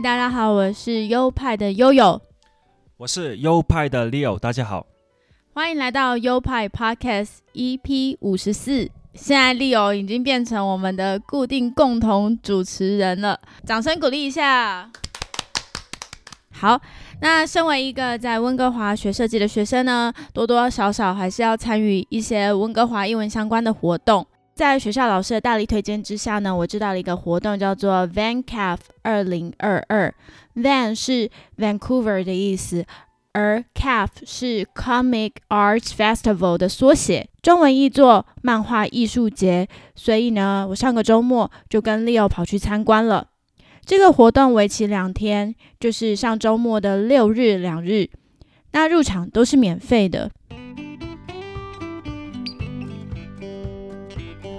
嗨，大家好，我是优派的悠悠，我是优派的 Leo，大家好，欢迎来到优派 Podcast EP 五十四。现在 Leo 已经变成我们的固定共同主持人了，掌声鼓励一下。好，那身为一个在温哥华学设计的学生呢，多多少少还是要参与一些温哥华英文相关的活动。在学校老师的大力推荐之下呢，我知道了一个活动叫做 VanCaf 二零二二。Van 是 Vancouver 的意思，而 Caf 是 Comic Arts Festival 的缩写，中文译作漫画艺术节。所以呢，我上个周末就跟 Leo 跑去参观了。这个活动为期两天，就是上周末的六日两日，那入场都是免费的。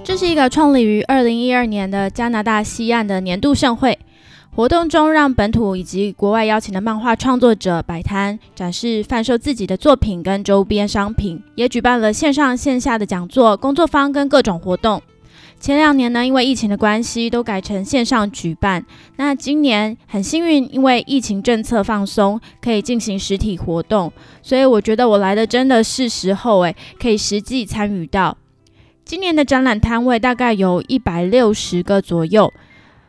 这是一个创立于二零一二年的加拿大西岸的年度盛会活动中，让本土以及国外邀请的漫画创作者摆摊展示、贩售自己的作品跟周边商品，也举办了线上线下的讲座、工作坊跟各种活动。前两年呢，因为疫情的关系，都改成线上举办。那今年很幸运，因为疫情政策放松，可以进行实体活动，所以我觉得我来的真的是时候诶，可以实际参与到。今年的展览摊位大概有一百六十个左右。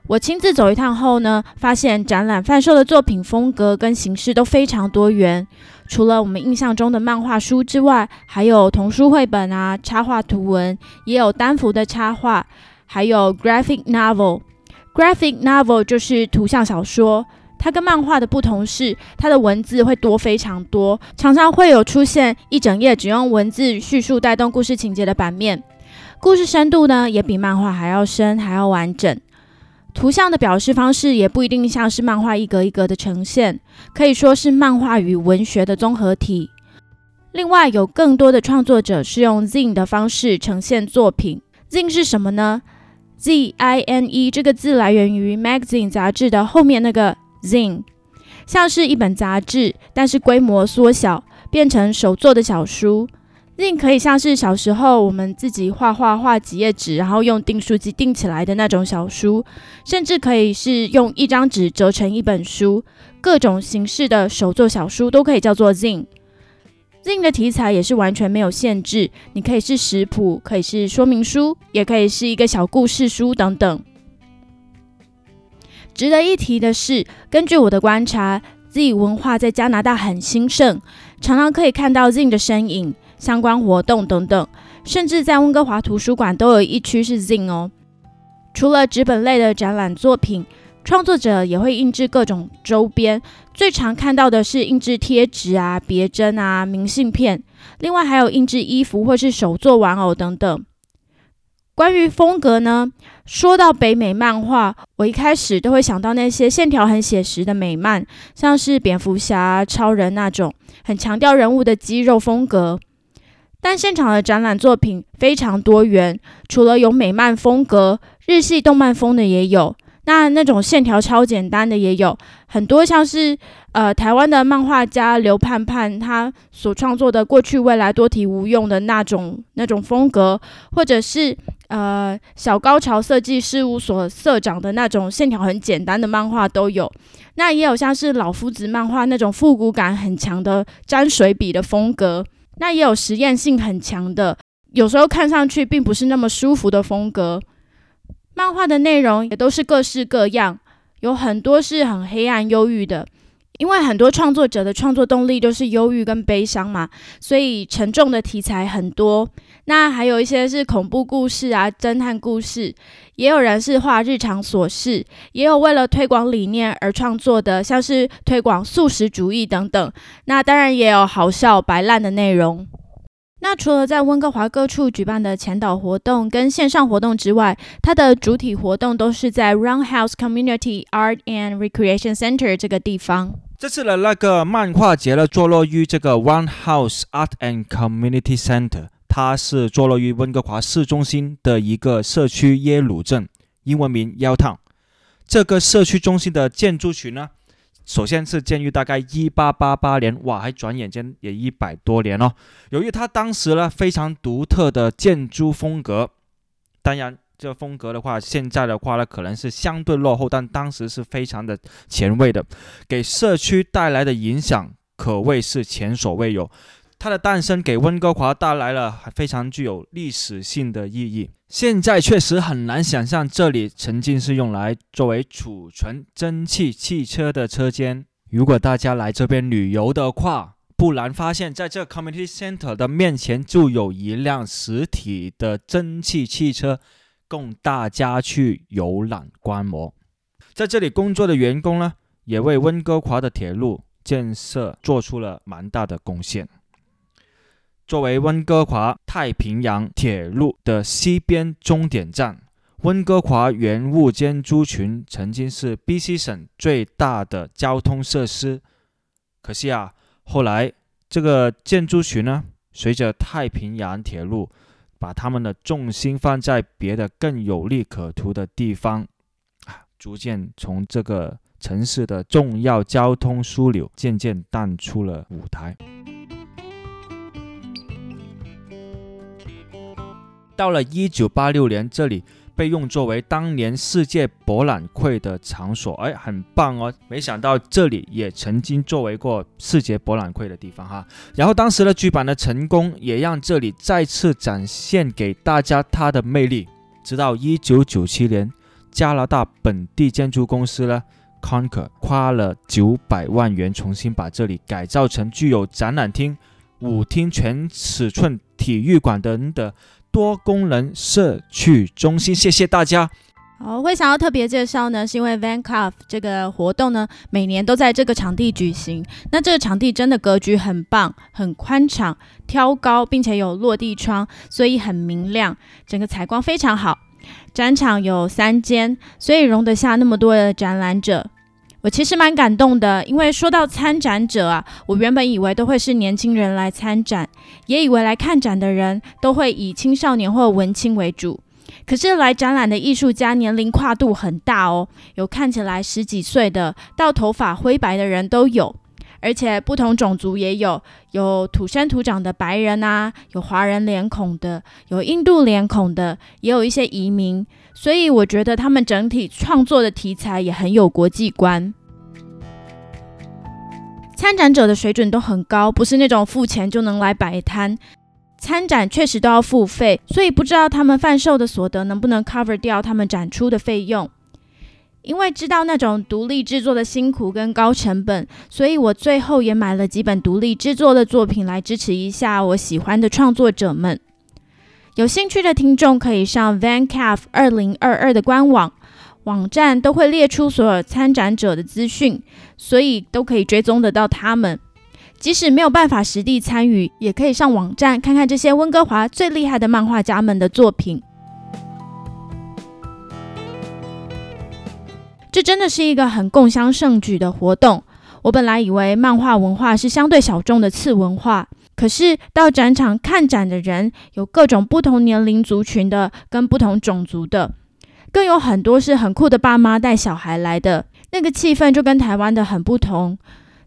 我亲自走一趟后呢，发现展览贩售的作品风格跟形式都非常多元。除了我们印象中的漫画书之外，还有童书绘本啊、插画图文，也有单幅的插画，还有 graphic novel。graphic novel 就是图像小说。它跟漫画的不同是，它的文字会多非常多，常常会有出现一整页只用文字叙述带动故事情节的版面。故事深度呢，也比漫画还要深，还要完整。图像的表示方式也不一定像是漫画一格一格的呈现，可以说是漫画与文学的综合体。另外，有更多的创作者是用 zine 的方式呈现作品。zine 是什么呢？z i n e 这个字来源于 magazine 杂志的后面那个 zine，像是一本杂志，但是规模缩小，变成手做的小书。ZIN 可以像是小时候我们自己画画画几页纸，然后用订书机订起来的那种小书，甚至可以是用一张纸折成一本书，各种形式的手作小书都可以叫做 zin。zin 的题材也是完全没有限制，你可以是食谱，可以是说明书，也可以是一个小故事书等等。值得一提的是，根据我的观察，z 文化在加拿大很兴盛，常常可以看到 ZIN 的身影。相关活动等等，甚至在温哥华图书馆都有一区是 zine 哦。除了纸本类的展览作品，创作者也会印制各种周边，最常看到的是印制贴纸啊、别针啊、明信片，另外还有印制衣服或是手作玩偶等等。关于风格呢，说到北美漫画，我一开始都会想到那些线条很写实的美漫，像是蝙蝠侠、超人那种，很强调人物的肌肉风格。但现场的展览作品非常多元，除了有美漫风格、日系动漫风的也有，那那种线条超简单的也有很多，像是呃台湾的漫画家刘盼盼他所创作的过去未来多体无用的那种那种风格，或者是呃小高潮设计事务所社长的那种线条很简单的漫画都有，那也有像是老夫子漫画那种复古感很强的沾水笔的风格。那也有实验性很强的，有时候看上去并不是那么舒服的风格。漫画的内容也都是各式各样，有很多是很黑暗、忧郁的。因为很多创作者的创作动力都是忧郁跟悲伤嘛，所以沉重的题材很多。那还有一些是恐怖故事啊、侦探故事，也有人是画日常琐事，也有为了推广理念而创作的，像是推广素食主义等等。那当然也有好笑、白烂的内容。那除了在温哥华各处举办的前导活动跟线上活动之外，它的主体活动都是在 Roundhouse Community Art and Recreation Center 这个地方。这次的那个漫画节呢，坐落于这个 One House Art and Community Center，它是坐落于温哥华市中心的一个社区耶鲁镇，英文名 y e l Town。这个社区中心的建筑群呢，首先是建于大概一八八八年，哇，还转眼间也一百多年哦。由于它当时呢非常独特的建筑风格，当然。这风格的话，现在的话呢，可能是相对落后，但当时是非常的前卫的，给社区带来的影响可谓是前所未有。它的诞生给温哥华带来了非常具有历史性的意义。现在确实很难想象这里曾经是用来作为储存蒸汽汽车的车间。如果大家来这边旅游的话，不难发现，在这 community center 的面前就有一辆实体的蒸汽汽车。供大家去游览观摩，在这里工作的员工呢，也为温哥华的铁路建设做出了蛮大的贡献。作为温哥华太平洋铁路的西边终点站，温哥华原物建筑群曾经是 BC 省最大的交通设施。可惜啊，后来这个建筑群呢，随着太平洋铁路。把他们的重心放在别的更有利可图的地方，啊，逐渐从这个城市的重要交通枢纽渐渐淡出了舞台。到了一九八六年，这里。被用作为当年世界博览会的场所，哎，很棒哦！没想到这里也曾经作为过世界博览会的地方哈。然后当时的剧版的成功，也让这里再次展现给大家它的魅力。直到一九九七年，加拿大本地建筑公司呢，Conquer 花了九百万元重新把这里改造成具有展览厅、舞厅、全尺寸体育馆等的。多功能社区中心，谢谢大家。好，会想要特别介绍呢，是因为 Van c a f 这个活动呢，每年都在这个场地举行。那这个场地真的格局很棒，很宽敞、挑高，并且有落地窗，所以很明亮，整个采光非常好。展场有三间，所以容得下那么多的展览者。我其实蛮感动的，因为说到参展者啊，我原本以为都会是年轻人来参展，也以为来看展的人都会以青少年或文青为主。可是来展览的艺术家年龄跨度很大哦，有看起来十几岁的，到头发灰白的人都有，而且不同种族也有，有土生土长的白人啊，有华人脸孔的，有印度脸孔的，也有一些移民。所以我觉得他们整体创作的题材也很有国际观，参展者的水准都很高，不是那种付钱就能来摆摊。参展确实都要付费，所以不知道他们贩售的所得能不能 cover 掉他们展出的费用。因为知道那种独立制作的辛苦跟高成本，所以我最后也买了几本独立制作的作品来支持一下我喜欢的创作者们。有兴趣的听众可以上 VanCalf 二零二二的官网，网站都会列出所有参展者的资讯，所以都可以追踪得到他们。即使没有办法实地参与，也可以上网站看看这些温哥华最厉害的漫画家们的作品。这真的是一个很共襄盛举的活动。我本来以为漫画文化是相对小众的次文化。可是到展场看展的人有各种不同年龄族群的，跟不同种族的，更有很多是很酷的爸妈带小孩来的，那个气氛就跟台湾的很不同。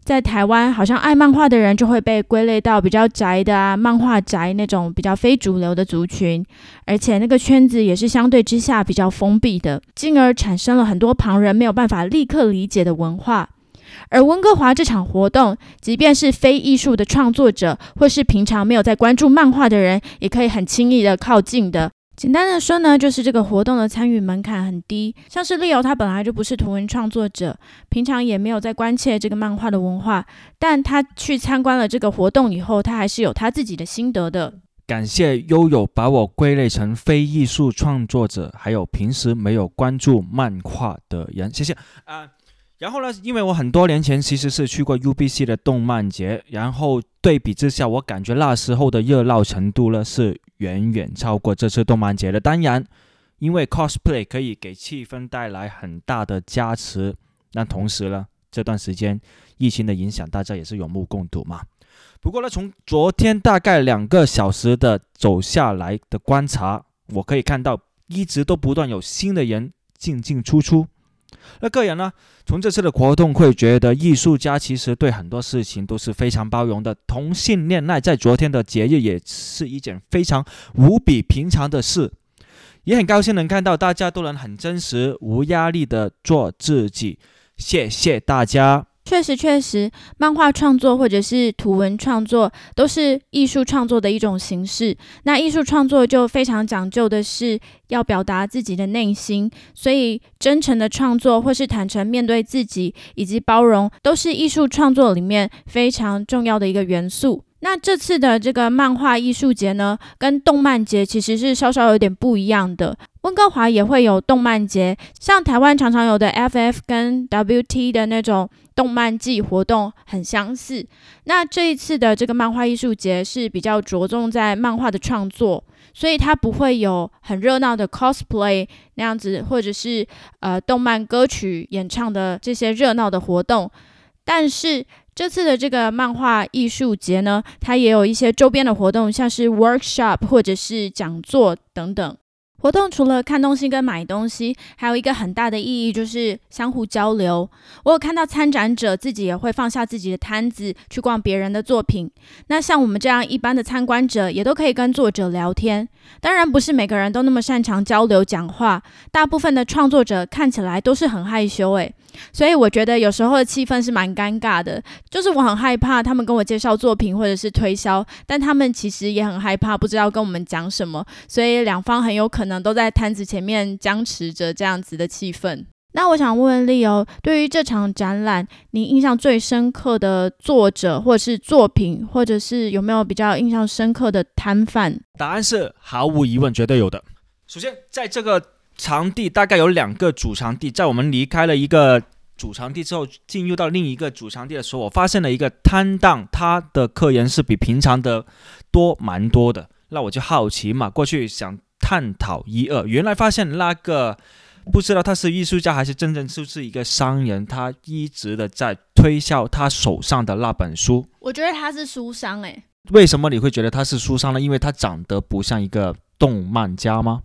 在台湾，好像爱漫画的人就会被归类到比较宅的啊，漫画宅那种比较非主流的族群，而且那个圈子也是相对之下比较封闭的，进而产生了很多旁人没有办法立刻理解的文化。而温哥华这场活动，即便是非艺术的创作者，或是平常没有在关注漫画的人，也可以很轻易的靠近的。简单的说呢，就是这个活动的参与门槛很低。像是 Leo，他本来就不是图文创作者，平常也没有在关切这个漫画的文化，但他去参观了这个活动以后，他还是有他自己的心得的。感谢悠悠把我归类成非艺术创作者，还有平时没有关注漫画的人，谢谢啊。然后呢？因为我很多年前其实是去过 UBC 的动漫节，然后对比之下，我感觉那时候的热闹程度呢是远远超过这次动漫节的。当然，因为 cosplay 可以给气氛带来很大的加持，那同时呢，这段时间疫情的影响，大家也是有目共睹嘛。不过呢，从昨天大概两个小时的走下来的观察，我可以看到一直都不断有新的人进进出出。那个人呢，从这次的活动会觉得，艺术家其实对很多事情都是非常包容的。同性恋爱在昨天的节日也是一件非常无比平常的事，也很高兴能看到大家都能很真实、无压力的做自己。谢谢大家。确实，确实，漫画创作或者是图文创作都是艺术创作的一种形式。那艺术创作就非常讲究的是要表达自己的内心，所以真诚的创作或是坦诚面对自己以及包容，都是艺术创作里面非常重要的一个元素。那这次的这个漫画艺术节呢，跟动漫节其实是稍稍有点不一样的。温哥华也会有动漫节，像台湾常常有的 FF 跟 WT 的那种动漫季活动很相似。那这一次的这个漫画艺术节是比较着重在漫画的创作，所以它不会有很热闹的 cosplay 那样子，或者是呃动漫歌曲演唱的这些热闹的活动。但是这次的这个漫画艺术节呢，它也有一些周边的活动，像是 workshop 或者是讲座等等。活动除了看东西跟买东西，还有一个很大的意义就是相互交流。我有看到参展者自己也会放下自己的摊子去逛别人的作品。那像我们这样一般的参观者，也都可以跟作者聊天。当然，不是每个人都那么擅长交流讲话，大部分的创作者看起来都是很害羞诶。所以我觉得有时候的气氛是蛮尴尬的，就是我很害怕他们跟我介绍作品或者是推销，但他们其实也很害怕，不知道跟我们讲什么，所以两方很有可能都在摊子前面僵持着这样子的气氛。那我想问问丽欧，对于这场展览，你印象最深刻的作者或者是作品，或者是有没有比较印象深刻的摊贩？答案是毫无疑问，绝对有的。首先，在这个。场地大概有两个主场地，在我们离开了一个主场地之后，进入到另一个主场地的时候，我发现了一个摊档，他的客人是比平常的多蛮多的。那我就好奇嘛，过去想探讨一二，原来发现那个不知道他是艺术家还是真正就是一个商人，他一直的在推销他手上的那本书。我觉得他是书商诶。为什么你会觉得他是书商呢？因为他长得不像一个动漫家吗？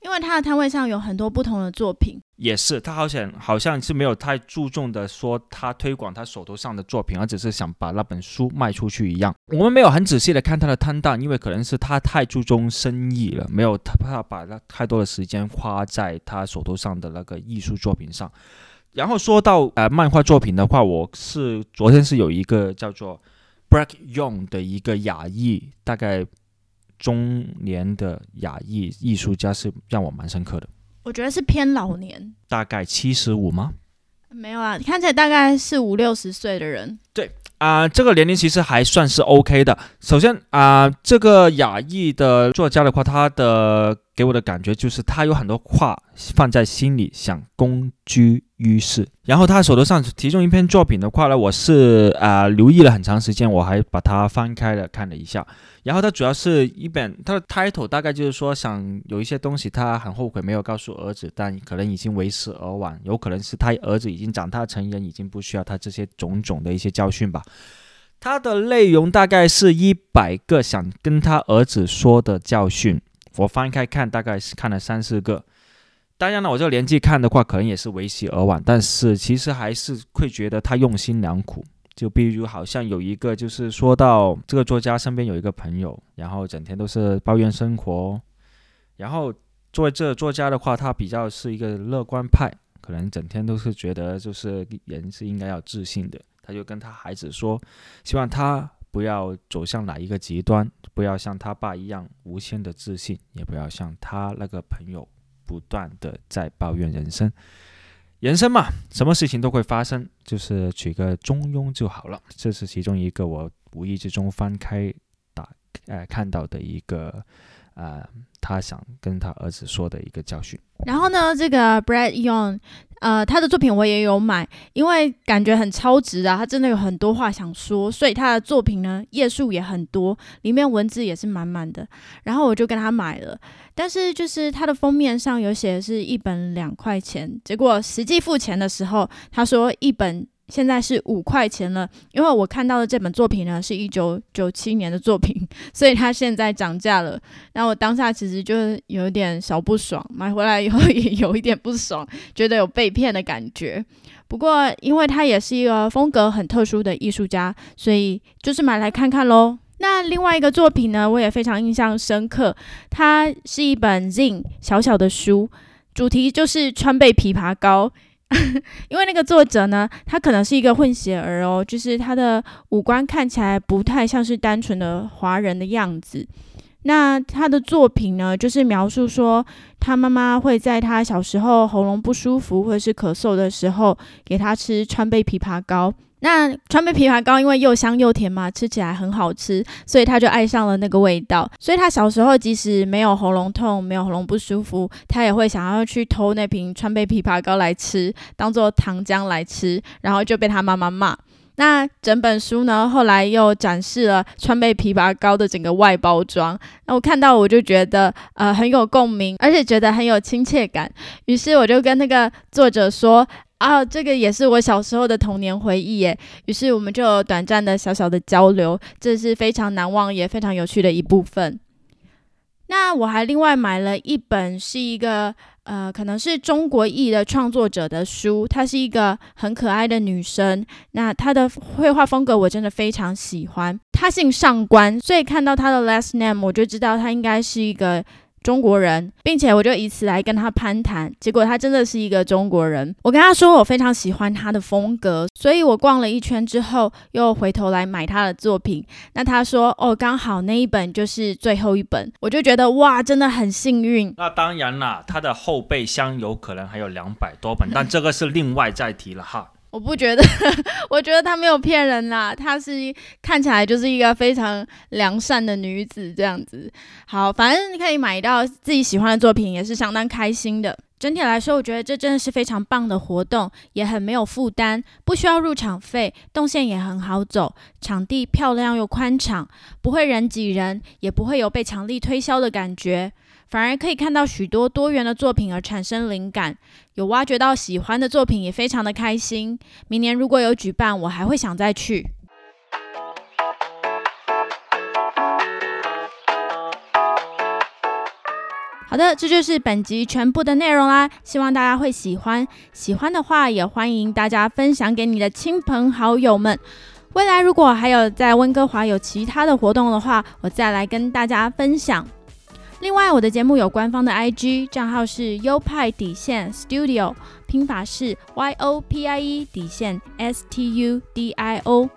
因为他的摊位上有很多不同的作品，也是他好像好像是没有太注重的说他推广他手头上的作品，而只是想把那本书卖出去一样。我们没有很仔细的看他的摊档，因为可能是他太注重生意了，没有他怕把那太多的时间花在他手头上的那个艺术作品上。然后说到呃漫画作品的话，我是昨天是有一个叫做 Break Young 的一个亚裔，大概。中年的亚裔艺术家是让我蛮深刻的。我觉得是偏老年，大概七十五吗？没有啊，看起来大概是五六十岁的人。对啊，这个年龄其实还算是 OK 的。首先啊，这个亚裔的作家的话，他的给我的感觉就是他有很多话放在心里，想公居于世。然后他手头上其中一篇作品的话呢，我是啊留意了很长时间，我还把它翻开了看了一下。然后他主要是一本，他的 title 大概就是说，想有一些东西他很后悔没有告诉儿子，但可能已经为时而晚，有可能是他儿子已经长大成人，已经不需要他这些种种的一些教训吧。他的内容大概是一百个想跟他儿子说的教训，我翻开看，大概是看了三四个。当然了，我这个年纪看的话，可能也是为时而晚，但是其实还是会觉得他用心良苦。就比如，好像有一个，就是说到这个作家身边有一个朋友，然后整天都是抱怨生活。然后作为这个作家的话，他比较是一个乐观派，可能整天都是觉得就是人是应该要自信的。他就跟他孩子说，希望他不要走向哪一个极端，不要像他爸一样无限的自信，也不要像他那个朋友不断的在抱怨人生。人生嘛，什么事情都会发生，就是取个中庸就好了。这是其中一个我无意之中翻开打呃看到的一个呃他想跟他儿子说的一个教训。然后呢，这个 Brad Young，呃，他的作品我也有买，因为感觉很超值啊，他真的有很多话想说，所以他的作品呢页数也很多，里面文字也是满满的。然后我就跟他买了，但是就是他的封面上有写是一本两块钱，结果实际付钱的时候，他说一本现在是五块钱了。因为我看到的这本作品呢，是一九九七年的作品，所以它现在涨价了。那我当下其实就有点小不爽，买回来以后也有一点不爽，觉得有被骗的感觉。不过，因为他也是一个风格很特殊的艺术家，所以就是买来看看喽。那另外一个作品呢，我也非常印象深刻，它是一本 Zin 小小的书，主题就是川贝枇杷膏。因为那个作者呢，他可能是一个混血儿哦，就是他的五官看起来不太像是单纯的华人的样子。那他的作品呢，就是描述说，他妈妈会在他小时候喉咙不舒服或者是咳嗽的时候，给他吃川贝枇杷膏。那川贝枇杷膏因为又香又甜嘛，吃起来很好吃，所以他就爱上了那个味道。所以他小时候即使没有喉咙痛、没有喉咙不舒服，他也会想要去偷那瓶川贝枇杷膏来吃，当做糖浆来吃，然后就被他妈妈骂。那整本书呢，后来又展示了川贝枇杷膏的整个外包装。那我看到我就觉得呃很有共鸣，而且觉得很有亲切感。于是我就跟那个作者说啊，这个也是我小时候的童年回忆耶。于是我们就有短暂的小小的交流，这是非常难忘也非常有趣的一部分。那我还另外买了一本，是一个呃，可能是中国裔的创作者的书。她是一个很可爱的女生，那她的绘画风格我真的非常喜欢。她姓上官，所以看到她的 last name，我就知道她应该是一个。中国人，并且我就以此来跟他攀谈，结果他真的是一个中国人。我跟他说我非常喜欢他的风格，所以我逛了一圈之后，又回头来买他的作品。那他说哦，刚好那一本就是最后一本，我就觉得哇，真的很幸运。那当然啦，他的后备箱有可能还有两百多本，但这个是另外再提了哈。我不觉得，我觉得她没有骗人啦，她是看起来就是一个非常良善的女子这样子。好，反正你可以买到自己喜欢的作品，也是相当开心的。整体来说，我觉得这真的是非常棒的活动，也很没有负担，不需要入场费，动线也很好走，场地漂亮又宽敞，不会人挤人，也不会有被强力推销的感觉。反而可以看到许多多元的作品而产生灵感，有挖掘到喜欢的作品，也非常的开心。明年如果有举办，我还会想再去。好的，这就是本集全部的内容啦，希望大家会喜欢。喜欢的话，也欢迎大家分享给你的亲朋好友们。未来如果还有在温哥华有其他的活动的话，我再来跟大家分享。另外，我的节目有官方的 IG 账号是优派底线 Studio，拼法是 Y O P I E 底线 S T U D I O。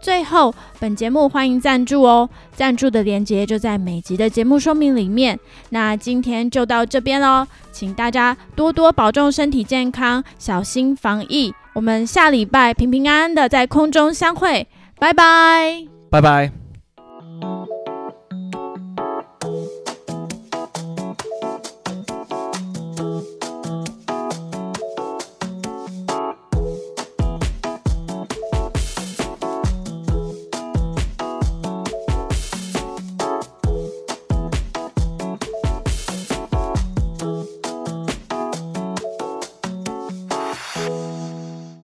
最后，本节目欢迎赞助哦，赞助的链接就在每集的节目说明里面。那今天就到这边喽，请大家多多保重身体健康，小心防疫。我们下礼拜平平安安的在空中相会，拜拜，拜拜。